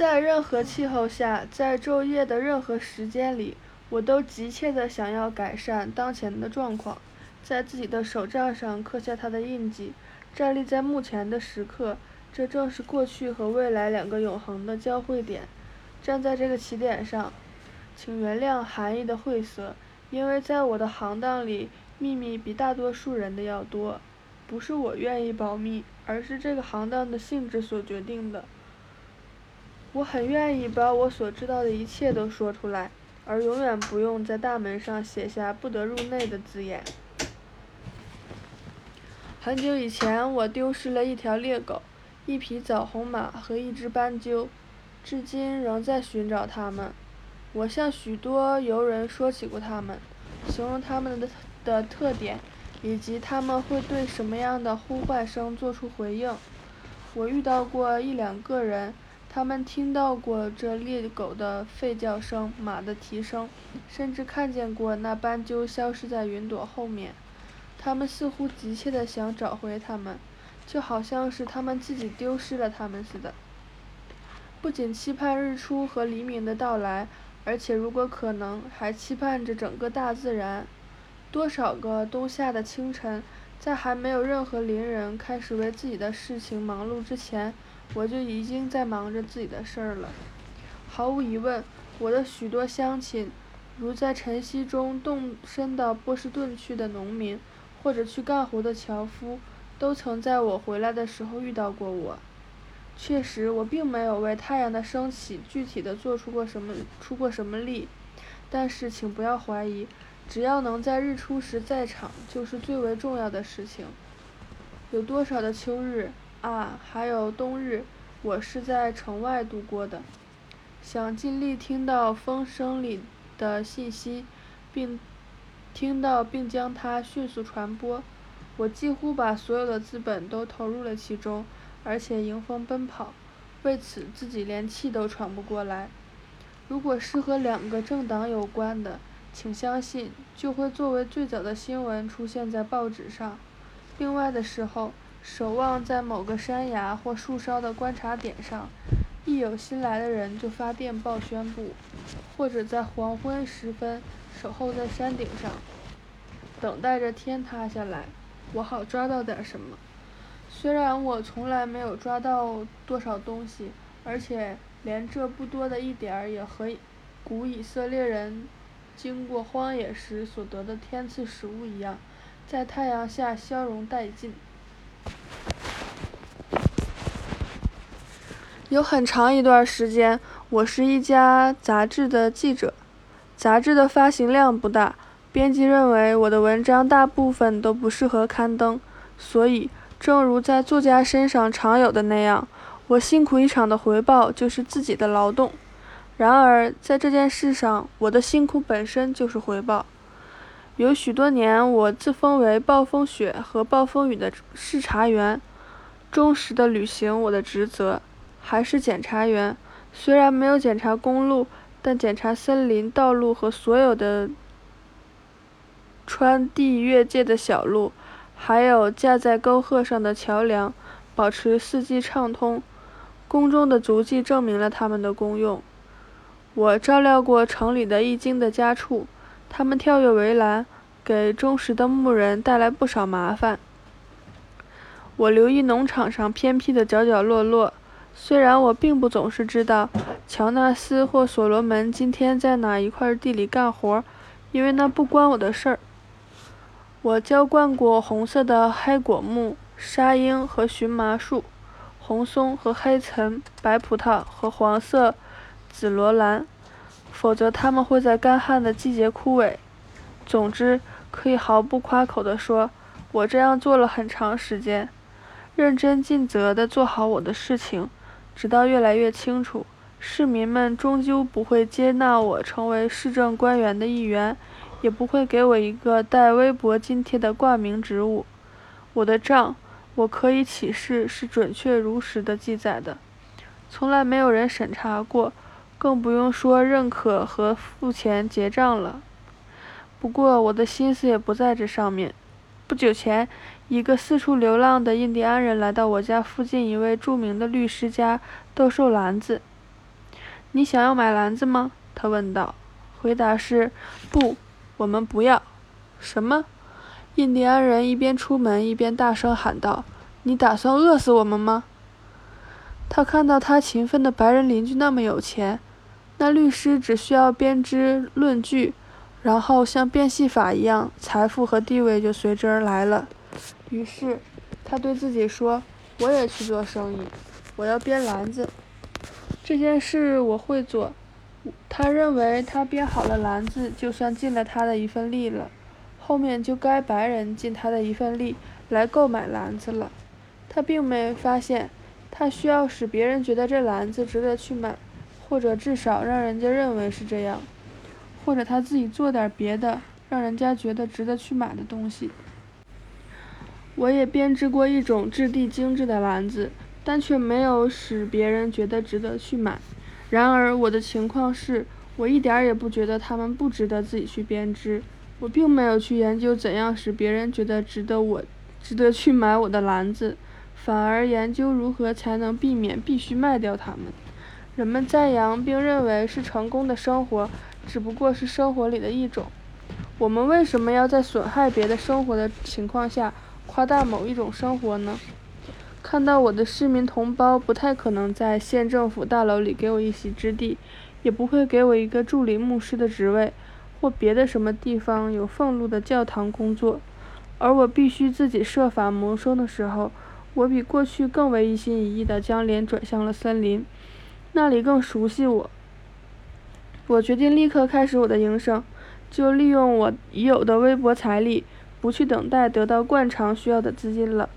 在任何气候下，在昼夜的任何时间里，我都急切地想要改善当前的状况，在自己的手账上刻下它的印记。站立在目前的时刻，这正是过去和未来两个永恒的交汇点。站在这个起点上，请原谅含义的晦涩，因为在我的行当里，秘密比大多数人的要多。不是我愿意保密，而是这个行当的性质所决定的。我很愿意把我所知道的一切都说出来，而永远不用在大门上写下“不得入内”的字眼。很久以前，我丢失了一条猎狗、一匹枣红马和一只斑鸠，至今仍在寻找它们。我向许多游人说起过它们，形容它们的的特点，以及它们会对什么样的呼唤声做出回应。我遇到过一两个人。他们听到过这猎狗的吠叫声、马的蹄声，甚至看见过那斑鸠消失在云朵后面。他们似乎急切地想找回它们，就好像是他们自己丢失了它们似的。不仅期盼日出和黎明的到来，而且如果可能，还期盼着整个大自然。多少个冬夏的清晨，在还没有任何邻人开始为自己的事情忙碌之前。我就已经在忙着自己的事儿了。毫无疑问，我的许多乡亲，如在晨曦中动身到波士顿去的农民，或者去干活的樵夫，都曾在我回来的时候遇到过我。确实，我并没有为太阳的升起具体的做出过什么出过什么力，但是请不要怀疑，只要能在日出时在场，就是最为重要的事情。有多少的秋日？啊，还有冬日，我是在城外度过的。想尽力听到风声里的信息，并听到并将它迅速传播。我几乎把所有的资本都投入了其中，而且迎风奔跑，为此自己连气都喘不过来。如果是和两个政党有关的，请相信，就会作为最早的新闻出现在报纸上。另外的时候。守望在某个山崖或树梢的观察点上，一有新来的人就发电报宣布；或者在黄昏时分守候在山顶上，等待着天塌下来，我好抓到点什么。虽然我从来没有抓到多少东西，而且连这不多的一点儿也和古以色列人经过荒野时所得的天赐食物一样，在太阳下消融殆尽。有很长一段时间，我是一家杂志的记者。杂志的发行量不大，编辑认为我的文章大部分都不适合刊登，所以，正如在作家身上常有的那样，我辛苦一场的回报就是自己的劳动。然而，在这件事上，我的辛苦本身就是回报。有许多年，我自封为暴风雪和暴风雨的视察员，忠实地履行我的职责。还是检查员，虽然没有检查公路，但检查森林、道路和所有的穿地越界的小路，还有架在沟壑上的桥梁，保持四季畅通。宫中的足迹证明了他们的功用。我照料过城里的一经的家畜，他们跳跃围栏，给忠实的牧人带来不少麻烦。我留意农场上偏僻的角角落落。虽然我并不总是知道乔纳斯或所罗门今天在哪一块地里干活，因为那不关我的事儿。我浇灌过红色的黑果木、沙鹰和荨麻树，红松和黑岑、白葡萄和黄色紫罗兰，否则它们会在干旱的季节枯萎。总之，可以毫不夸口地说，我这样做了很长时间，认真尽责地做好我的事情。直到越来越清楚，市民们终究不会接纳我成为市政官员的一员，也不会给我一个带微薄津贴的挂名职务。我的账，我可以起誓是准确如实的记载的，从来没有人审查过，更不用说认可和付钱结账了。不过我的心思也不在这上面。不久前。一个四处流浪的印第安人来到我家附近一位著名的律师家兜售篮子。你想要买篮子吗？他问道。回答是：不，我们不要。什么？印第安人一边出门一边大声喊道：“你打算饿死我们吗？”他看到他勤奋的白人邻居那么有钱，那律师只需要编织论据，然后像变戏法一样，财富和地位就随之而来了。于是，他对自己说：“我也去做生意，我要编篮子。这件事我会做。”他认为他编好了篮子，就算尽了他的一份力了。后面就该白人尽他的一份力来购买篮子了。他并没发现。他需要使别人觉得这篮子值得去买，或者至少让人家认为是这样，或者他自己做点别的，让人家觉得值得去买的东西。我也编织过一种质地精致的篮子，但却没有使别人觉得值得去买。然而我的情况是，我一点儿也不觉得他们不值得自己去编织。我并没有去研究怎样使别人觉得值得我，值得去买我的篮子。反而研究如何才能避免必须卖掉它们。人们赞扬并认为是成功的生活，只不过是生活里的一种。我们为什么要在损害别的生活的情况下夸大某一种生活呢？看到我的市民同胞不太可能在县政府大楼里给我一席之地，也不会给我一个助理牧师的职位，或别的什么地方有俸禄的教堂工作，而我必须自己设法谋生的时候。我比过去更为一心一意地将脸转向了森林，那里更熟悉我。我决定立刻开始我的营生，就利用我已有的微薄财力，不去等待得到惯常需要的资金了。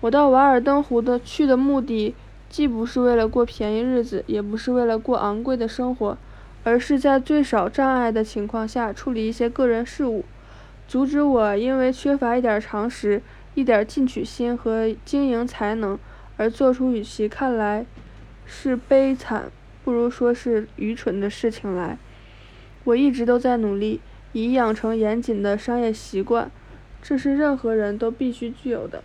我到瓦尔登湖的去的目的，既不是为了过便宜日子，也不是为了过昂贵的生活，而是在最少障碍的情况下处理一些个人事务，阻止我因为缺乏一点常识。一点进取心和经营才能，而做出与其看来是悲惨，不如说是愚蠢的事情来。我一直都在努力，以养成严谨的商业习惯，这是任何人都必须具有的。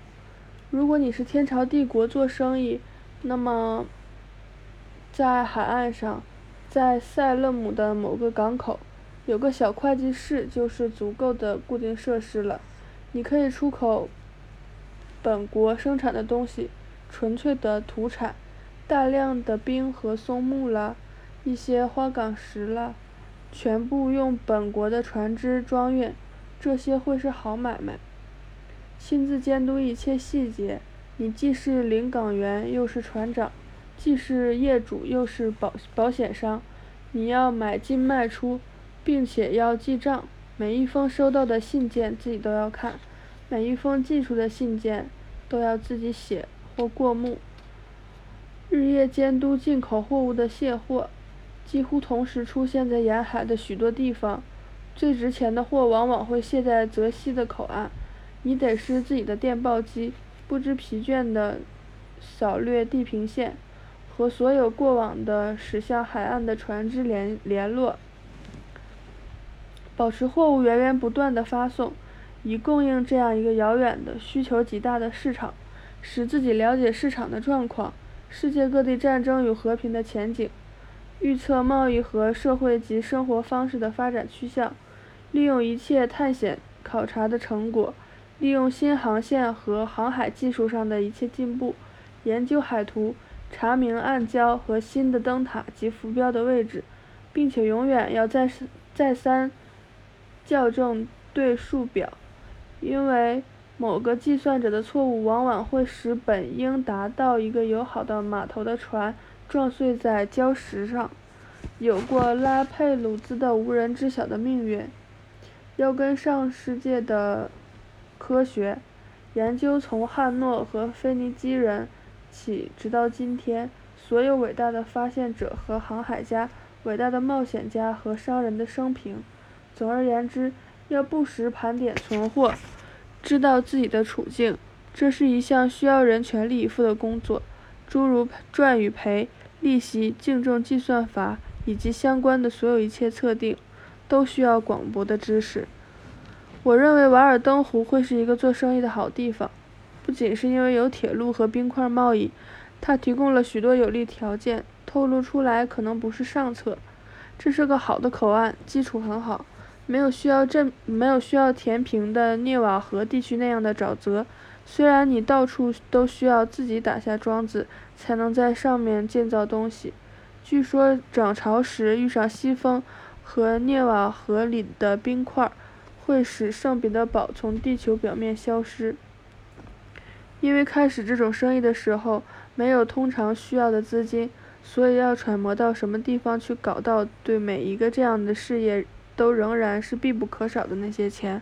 如果你是天朝帝国做生意，那么在海岸上，在塞勒姆的某个港口，有个小会计室就是足够的固定设施了。你可以出口。本国生产的东西，纯粹的土产，大量的冰和松木啦，一些花岗石啦，全部用本国的船只装运，这些会是好买卖。亲自监督一切细节，你既是领港员，又是船长，既是业主，又是保保险商。你要买进卖出，并且要记账，每一封收到的信件自己都要看。每一封寄出的信件都要自己写或过目，日夜监督进口货物的卸货，几乎同时出现在沿海的许多地方。最值钱的货往往会卸在泽西的口岸，你得是自己的电报机，不知疲倦地扫掠地平线，和所有过往的驶向海岸的船只联联络，保持货物源源不断的发送。以供应这样一个遥远的、需求极大的市场，使自己了解市场的状况、世界各地战争与和平的前景，预测贸易和社会及生活方式的发展趋向，利用一切探险考察的成果，利用新航线和航海技术上的一切进步，研究海图，查明暗礁和新的灯塔及浮标的位置，并且永远要再再三校正对数表。因为某个计算者的错误往往会使本应达到一个友好的码头的船撞碎在礁石上，有过拉佩鲁兹的无人知晓的命运。要跟上世界的科学研究，从汉诺和腓尼基人起，直到今天，所有伟大的发现者和航海家、伟大的冒险家和商人的生平。总而言之。要不时盘点存货，知道自己的处境，这是一项需要人全力以赴的工作。诸如赚与赔、利息、净重计算法以及相关的所有一切测定，都需要广博的知识。我认为瓦尔登湖会是一个做生意的好地方，不仅是因为有铁路和冰块贸易，它提供了许多有利条件，透露出来可能不是上策。这是个好的口岸，基础很好，没有需要镇，没有需要填平的涅瓦河地区那样的沼泽。虽然你到处都需要自己打下桩子，才能在上面建造东西。据说涨潮时遇上西风，和涅瓦河里的冰块，会使圣彼得堡从地球表面消失。因为开始这种生意的时候没有通常需要的资金，所以要揣摩到什么地方去搞到对每一个这样的事业都仍然是必不可少的那些钱，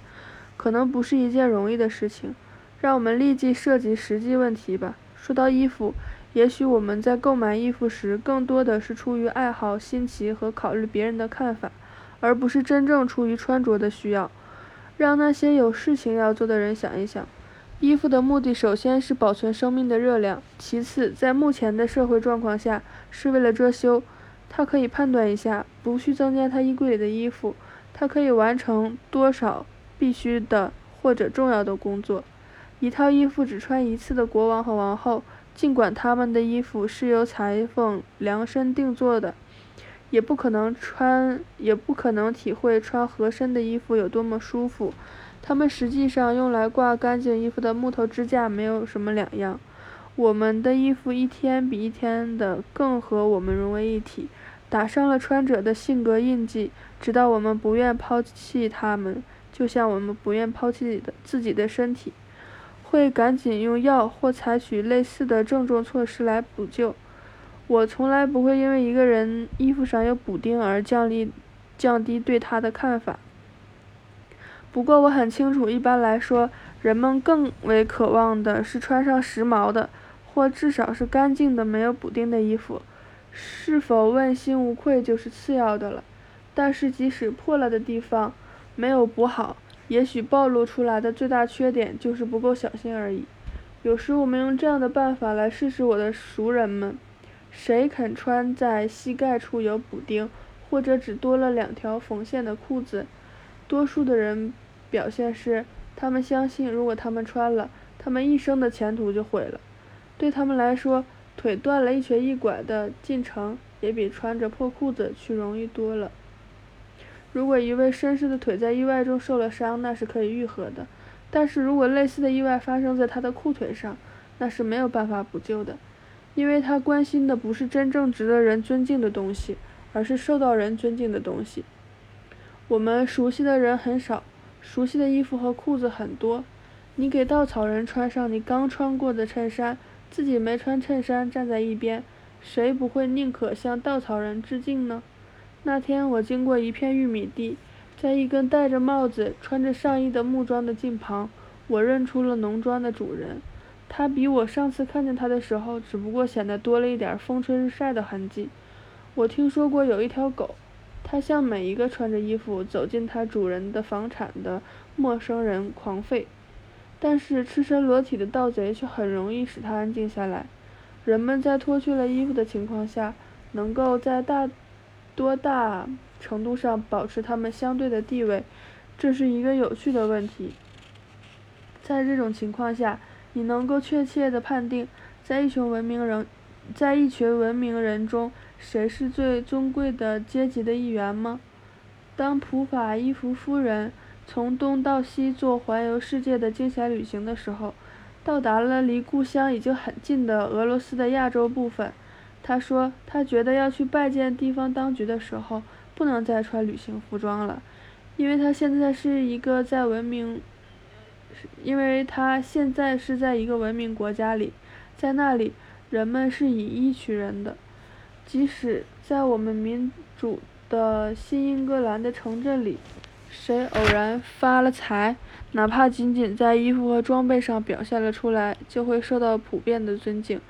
可能不是一件容易的事情。让我们立即涉及实际问题吧。说到衣服，也许我们在购买衣服时更多的是出于爱好、新奇和考虑别人的看法，而不是真正出于穿着的需要。让那些有事情要做的人想一想。衣服的目的首先是保存生命的热量，其次，在目前的社会状况下，是为了遮羞。他可以判断一下，不去增加他衣柜里的衣服，他可以完成多少必须的或者重要的工作。一套衣服只穿一次的国王和王后，尽管他们的衣服是由裁缝量身定做的，也不可能穿，也不可能体会穿合身的衣服有多么舒服。他们实际上用来挂干净衣服的木头支架没有什么两样。我们的衣服一天比一天的更和我们融为一体，打上了穿着的性格印记，直到我们不愿抛弃他们，就像我们不愿抛弃的自己的身体，会赶紧用药或采取类似的郑重措施来补救。我从来不会因为一个人衣服上有补丁而降低降低对他的看法。不过我很清楚，一般来说，人们更为渴望的是穿上时髦的，或至少是干净的、没有补丁的衣服。是否问心无愧就是次要的了。但是即使破了的地方没有补好，也许暴露出来的最大缺点就是不够小心而已。有时我们用这样的办法来试试我的熟人们：谁肯穿在膝盖处有补丁，或者只多了两条缝线的裤子？多数的人。表现是，他们相信，如果他们穿了，他们一生的前途就毁了。对他们来说，腿断了一瘸一拐的进城，也比穿着破裤子去容易多了。如果一位绅士的腿在意外中受了伤，那是可以愈合的；但是如果类似的意外发生在他的裤腿上，那是没有办法补救的，因为他关心的不是真正值得人尊敬的东西，而是受到人尊敬的东西。我们熟悉的人很少。熟悉的衣服和裤子很多，你给稻草人穿上你刚穿过的衬衫，自己没穿衬衫站在一边，谁不会宁可向稻草人致敬呢？那天我经过一片玉米地，在一根戴着帽子、穿着上衣的木桩的近旁，我认出了农庄的主人，他比我上次看见他的时候，只不过显得多了一点风吹日晒的痕迹。我听说过有一条狗。它向每一个穿着衣服走进它主人的房产的陌生人狂吠，但是赤身裸体的盗贼却很容易使他安静下来。人们在脱去了衣服的情况下，能够在大多大程度上保持他们相对的地位，这是一个有趣的问题。在这种情况下，你能够确切地判定，在一群文明人，在一群文明人中。谁是最尊贵的阶级的一员吗？当普法伊夫夫人从东到西做环游世界的惊险旅行的时候，到达了离故乡已经很近的俄罗斯的亚洲部分，他说，他觉得要去拜见地方当局的时候，不能再穿旅行服装了，因为他现在是一个在文明，因为他现在是在一个文明国家里，在那里，人们是以衣取人的。即使在我们民主的新英格兰的城镇里，谁偶然发了财，哪怕仅仅在衣服和装备上表现了出来，就会受到普遍的尊敬。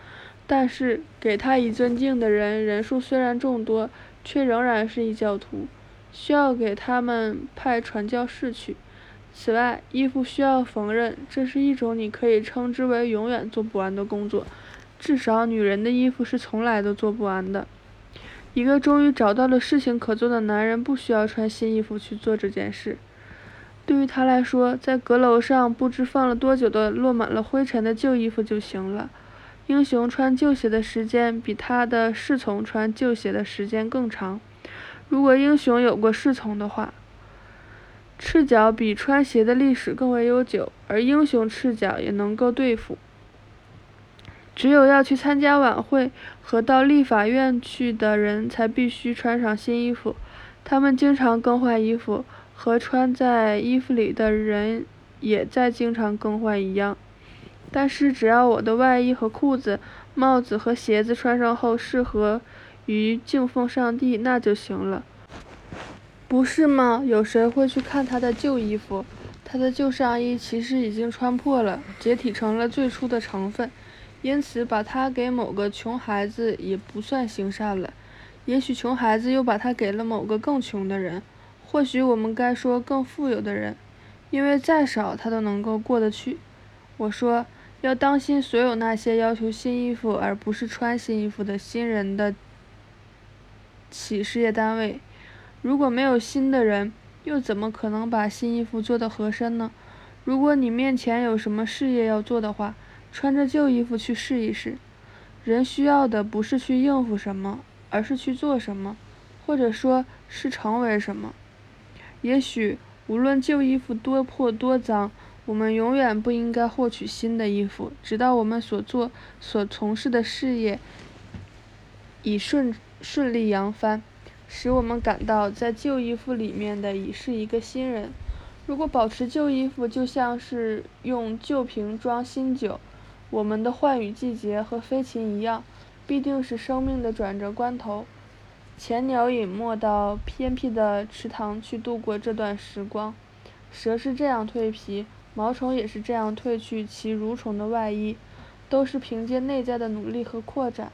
但是，给他以尊敬的人人数虽然众多，却仍然是异教徒，需要给他们派传教士去。此外，衣服需要缝纫，这是一种你可以称之为永远做不完的工作。至少，女人的衣服是从来都做不完的。一个终于找到了事情可做的男人，不需要穿新衣服去做这件事。对于他来说，在阁楼上不知放了多久的落满了灰尘的旧衣服就行了。英雄穿旧鞋的时间比他的侍从穿旧鞋的时间更长。如果英雄有过侍从的话，赤脚比穿鞋的历史更为悠久，而英雄赤脚也能够对付。只有要去参加晚会和到立法院去的人才必须穿上新衣服，他们经常更换衣服，和穿在衣服里的人也在经常更换一样。但是只要我的外衣和裤子、帽子和鞋子穿上后适合于敬奉上帝，那就行了，不是吗？有谁会去看他的旧衣服？他的旧上衣其实已经穿破了，解体成了最初的成分。因此，把它给某个穷孩子也不算行善了。也许穷孩子又把它给了某个更穷的人，或许我们该说更富有的人，因为再少他都能够过得去。我说，要当心所有那些要求新衣服而不是穿新衣服的新人的企事业单位。如果没有新的人，又怎么可能把新衣服做得合身呢？如果你面前有什么事业要做的话，穿着旧衣服去试一试。人需要的不是去应付什么，而是去做什么，或者说是成为什么。也许无论旧衣服多破多脏，我们永远不应该获取新的衣服，直到我们所做、所从事的事业已顺顺利扬帆，使我们感到在旧衣服里面的已是一个新人。如果保持旧衣服，就像是用旧瓶装新酒。我们的换羽季节和飞禽一样，必定是生命的转折关头。潜鸟隐没到偏僻的池塘去度过这段时光，蛇是这样蜕皮，毛虫也是这样褪去其蠕虫的外衣，都是凭借内在的努力和扩展。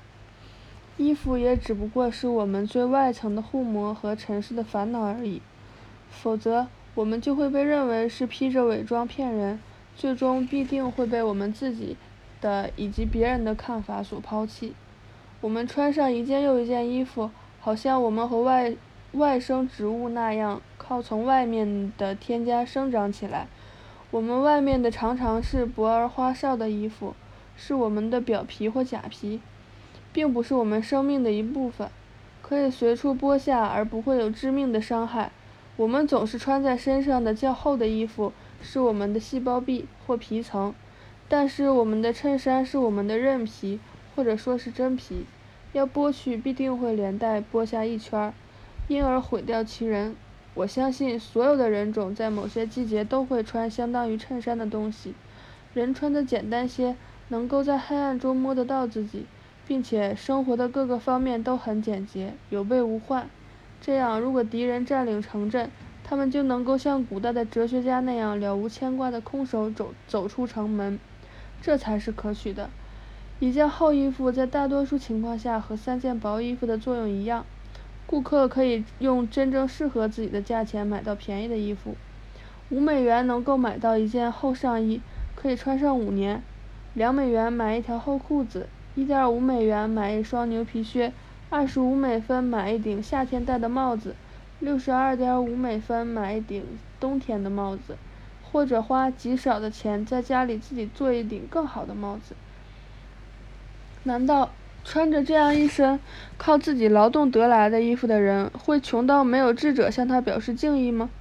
衣服也只不过是我们最外层的护膜和尘世的烦恼而已，否则我们就会被认为是披着伪装骗人，最终必定会被我们自己。的以及别人的看法所抛弃。我们穿上一件又一件衣服，好像我们和外外生植物那样，靠从外面的添加生长起来。我们外面的常常是薄而花哨的衣服，是我们的表皮或假皮，并不是我们生命的一部分，可以随处剥下而不会有致命的伤害。我们总是穿在身上的较厚的衣服，是我们的细胞壁或皮层。但是我们的衬衫是我们的韧皮，或者说是真皮，要剥去必定会连带剥下一圈儿，因而毁掉其人。我相信所有的人种在某些季节都会穿相当于衬衫的东西。人穿的简单些，能够在黑暗中摸得到自己，并且生活的各个方面都很简洁，有备无患。这样，如果敌人占领城镇，他们就能够像古代的哲学家那样了无牵挂的空手走走出城门。这才是可取的。一件厚衣服在大多数情况下和三件薄衣服的作用一样，顾客可以用真正适合自己的价钱买到便宜的衣服。五美元能够买到一件厚上衣，可以穿上五年；两美元买一条厚裤子，一点五美元买一双牛皮靴，二十五美分买一顶夏天戴的帽子，六十二点五美分买一顶冬天的帽子。或者花极少的钱在家里自己做一顶更好的帽子。难道穿着这样一身靠自己劳动得来的衣服的人会穷到没有智者向他表示敬意吗？